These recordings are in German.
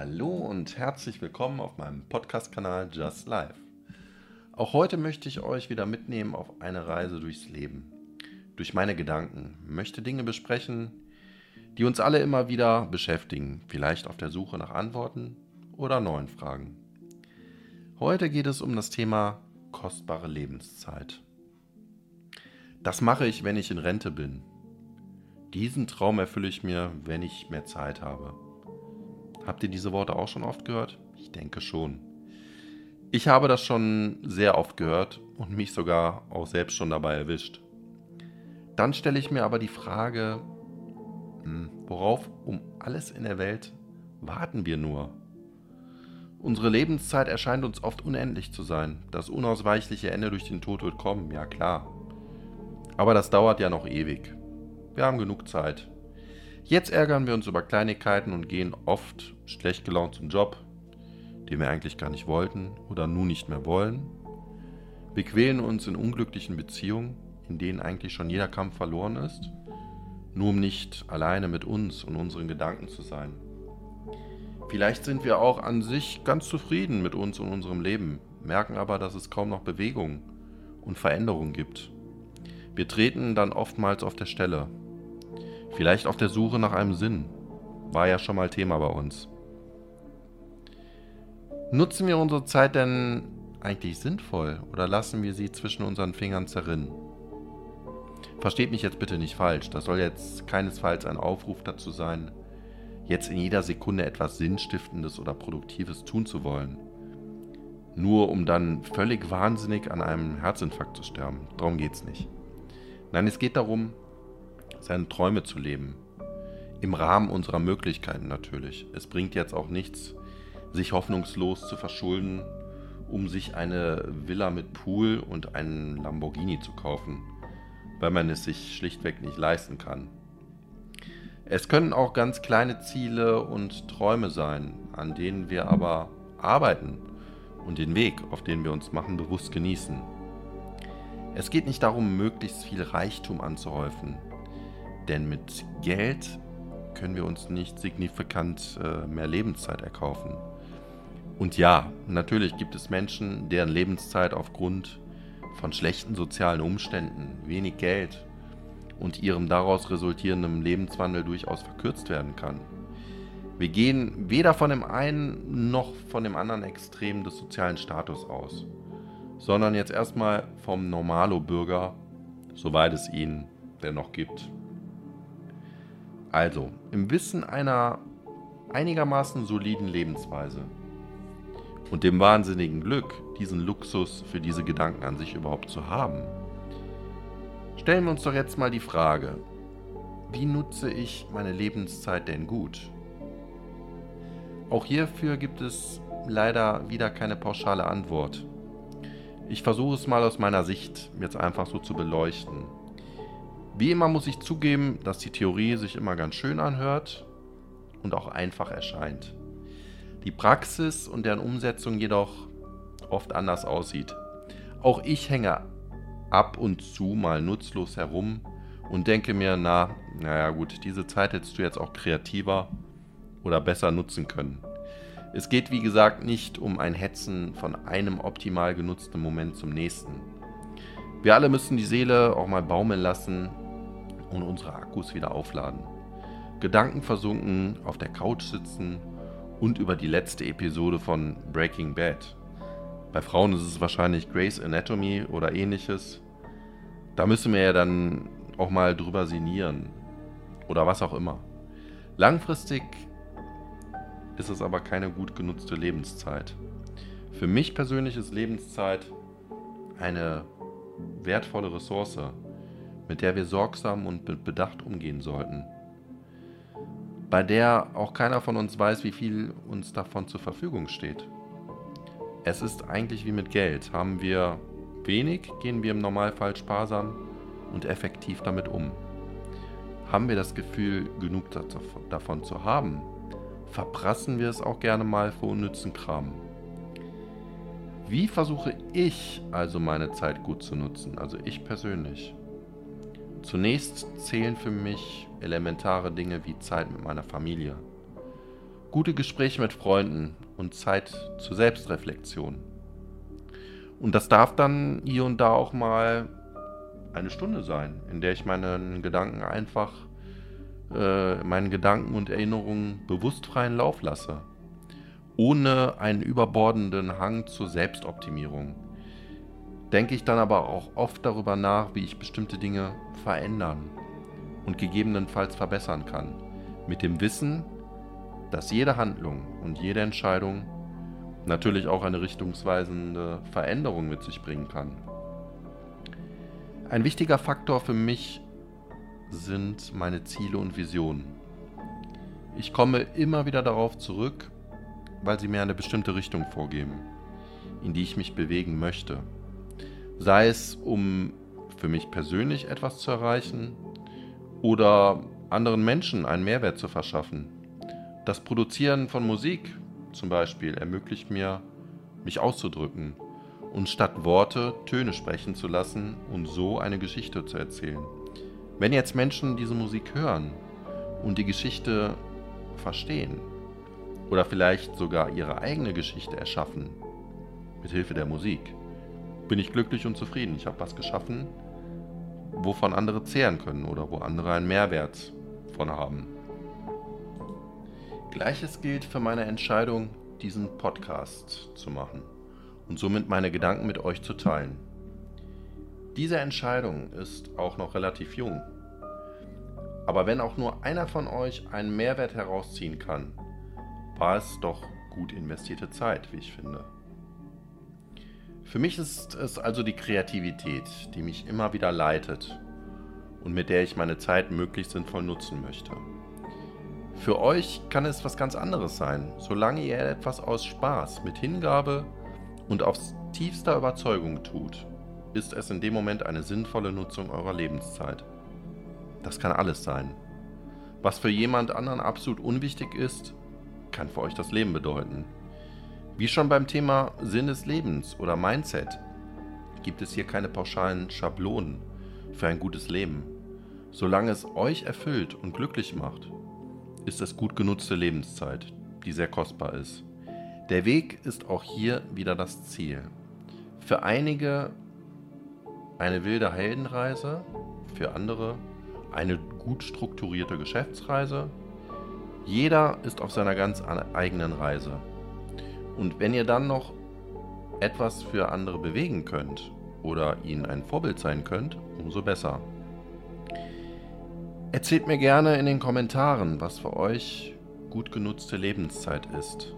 Hallo und herzlich willkommen auf meinem Podcast-Kanal Just Life. Auch heute möchte ich euch wieder mitnehmen auf eine Reise durchs Leben. Durch meine Gedanken möchte Dinge besprechen, die uns alle immer wieder beschäftigen, vielleicht auf der Suche nach Antworten oder neuen Fragen. Heute geht es um das Thema kostbare Lebenszeit. Das mache ich, wenn ich in Rente bin. Diesen Traum erfülle ich mir, wenn ich mehr Zeit habe. Habt ihr diese Worte auch schon oft gehört? Ich denke schon. Ich habe das schon sehr oft gehört und mich sogar auch selbst schon dabei erwischt. Dann stelle ich mir aber die Frage, hm, worauf um alles in der Welt warten wir nur? Unsere Lebenszeit erscheint uns oft unendlich zu sein. Das unausweichliche Ende durch den Tod wird kommen, ja klar. Aber das dauert ja noch ewig. Wir haben genug Zeit. Jetzt ärgern wir uns über Kleinigkeiten und gehen oft schlecht gelaunt zum Job, den wir eigentlich gar nicht wollten oder nun nicht mehr wollen. Wir quälen uns in unglücklichen Beziehungen, in denen eigentlich schon jeder Kampf verloren ist, nur um nicht alleine mit uns und unseren Gedanken zu sein. Vielleicht sind wir auch an sich ganz zufrieden mit uns und unserem Leben, merken aber, dass es kaum noch Bewegung und Veränderung gibt. Wir treten dann oftmals auf der Stelle, Vielleicht auf der Suche nach einem Sinn. War ja schon mal Thema bei uns. Nutzen wir unsere Zeit denn eigentlich sinnvoll oder lassen wir sie zwischen unseren Fingern zerrinnen? Versteht mich jetzt bitte nicht falsch, das soll jetzt keinesfalls ein Aufruf dazu sein, jetzt in jeder Sekunde etwas Sinnstiftendes oder Produktives tun zu wollen. Nur um dann völlig wahnsinnig an einem Herzinfarkt zu sterben. Darum geht's nicht. Nein, es geht darum, seine Träume zu leben. Im Rahmen unserer Möglichkeiten natürlich. Es bringt jetzt auch nichts, sich hoffnungslos zu verschulden, um sich eine Villa mit Pool und einen Lamborghini zu kaufen, weil man es sich schlichtweg nicht leisten kann. Es können auch ganz kleine Ziele und Träume sein, an denen wir aber arbeiten und den Weg, auf den wir uns machen, bewusst genießen. Es geht nicht darum, möglichst viel Reichtum anzuhäufen, denn mit Geld können wir uns nicht signifikant äh, mehr Lebenszeit erkaufen. Und ja, natürlich gibt es Menschen, deren Lebenszeit aufgrund von schlechten sozialen Umständen, wenig Geld und ihrem daraus resultierenden Lebenswandel durchaus verkürzt werden kann. Wir gehen weder von dem einen noch von dem anderen Extrem des sozialen Status aus, sondern jetzt erstmal vom Normalo-Bürger, soweit es ihn denn noch gibt. Also, im Wissen einer einigermaßen soliden Lebensweise und dem wahnsinnigen Glück, diesen Luxus für diese Gedanken an sich überhaupt zu haben, stellen wir uns doch jetzt mal die Frage, wie nutze ich meine Lebenszeit denn gut? Auch hierfür gibt es leider wieder keine pauschale Antwort. Ich versuche es mal aus meiner Sicht jetzt einfach so zu beleuchten. Wie immer muss ich zugeben, dass die Theorie sich immer ganz schön anhört und auch einfach erscheint. Die Praxis und deren Umsetzung jedoch oft anders aussieht. Auch ich hänge ab und zu mal nutzlos herum und denke mir, na, naja gut, diese Zeit hättest du jetzt auch kreativer oder besser nutzen können. Es geht wie gesagt nicht um ein Hetzen von einem optimal genutzten Moment zum nächsten. Wir alle müssen die Seele auch mal baumeln lassen und unsere Akkus wieder aufladen. Gedanken versunken, auf der Couch sitzen und über die letzte Episode von Breaking Bad. Bei Frauen ist es wahrscheinlich Grey's Anatomy oder ähnliches. Da müssen wir ja dann auch mal drüber sinnieren. Oder was auch immer. Langfristig ist es aber keine gut genutzte Lebenszeit. Für mich persönlich ist Lebenszeit eine wertvolle Ressource, mit der wir sorgsam und mit Bedacht umgehen sollten. Bei der auch keiner von uns weiß, wie viel uns davon zur Verfügung steht. Es ist eigentlich wie mit Geld. Haben wir wenig, gehen wir im Normalfall sparsam und effektiv damit um. Haben wir das Gefühl, genug davon zu haben, verprassen wir es auch gerne mal für unnützen Kram. Wie versuche ich also meine Zeit gut zu nutzen, also ich persönlich? Zunächst zählen für mich elementare Dinge wie Zeit mit meiner Familie. gute Gespräche mit Freunden und Zeit zur Selbstreflexion. Und das darf dann hier und da auch mal eine Stunde sein, in der ich meinen Gedanken einfach, äh, meinen Gedanken und Erinnerungen bewusst freien Lauf lasse. Ohne einen überbordenden Hang zur Selbstoptimierung. Denke ich dann aber auch oft darüber nach, wie ich bestimmte Dinge verändern und gegebenenfalls verbessern kann. Mit dem Wissen, dass jede Handlung und jede Entscheidung natürlich auch eine richtungsweisende Veränderung mit sich bringen kann. Ein wichtiger Faktor für mich sind meine Ziele und Visionen. Ich komme immer wieder darauf zurück, weil sie mir eine bestimmte Richtung vorgeben, in die ich mich bewegen möchte. Sei es, um für mich persönlich etwas zu erreichen oder anderen Menschen einen Mehrwert zu verschaffen. Das Produzieren von Musik zum Beispiel ermöglicht mir, mich auszudrücken und statt Worte Töne sprechen zu lassen und so eine Geschichte zu erzählen. Wenn jetzt Menschen diese Musik hören und die Geschichte verstehen oder vielleicht sogar ihre eigene Geschichte erschaffen, mit Hilfe der Musik, bin ich glücklich und zufrieden. Ich habe was geschaffen, wovon andere zehren können oder wo andere einen Mehrwert von haben. Gleiches gilt für meine Entscheidung, diesen Podcast zu machen und somit meine Gedanken mit euch zu teilen. Diese Entscheidung ist auch noch relativ jung. Aber wenn auch nur einer von euch einen Mehrwert herausziehen kann, war es doch gut investierte Zeit, wie ich finde. Für mich ist es also die Kreativität, die mich immer wieder leitet und mit der ich meine Zeit möglichst sinnvoll nutzen möchte. Für euch kann es was ganz anderes sein, solange ihr etwas aus Spaß, mit Hingabe und aus tiefster Überzeugung tut, ist es in dem Moment eine sinnvolle Nutzung eurer Lebenszeit. Das kann alles sein. Was für jemand anderen absolut unwichtig ist, kann für euch das Leben bedeuten. Wie schon beim Thema Sinn des Lebens oder Mindset gibt es hier keine pauschalen Schablonen für ein gutes Leben. Solange es euch erfüllt und glücklich macht, ist es gut genutzte Lebenszeit, die sehr kostbar ist. Der Weg ist auch hier wieder das Ziel. Für einige eine wilde Heldenreise, für andere eine gut strukturierte Geschäftsreise. Jeder ist auf seiner ganz eigenen Reise. Und wenn ihr dann noch etwas für andere bewegen könnt oder ihnen ein Vorbild sein könnt, umso besser. Erzählt mir gerne in den Kommentaren, was für euch gut genutzte Lebenszeit ist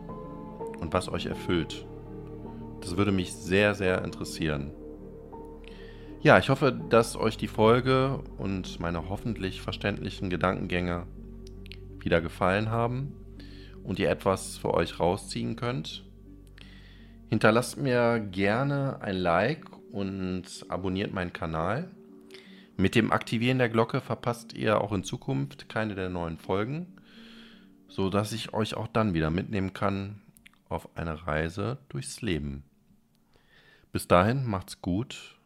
und was euch erfüllt. Das würde mich sehr, sehr interessieren. Ja, ich hoffe, dass euch die Folge und meine hoffentlich verständlichen Gedankengänge wieder gefallen haben und ihr etwas für euch rausziehen könnt. Hinterlasst mir gerne ein Like und abonniert meinen Kanal. Mit dem Aktivieren der Glocke verpasst ihr auch in Zukunft keine der neuen Folgen, so dass ich euch auch dann wieder mitnehmen kann auf eine Reise durchs Leben. Bis dahin macht's gut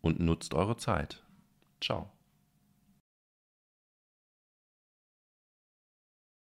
und nutzt eure Zeit. Ciao.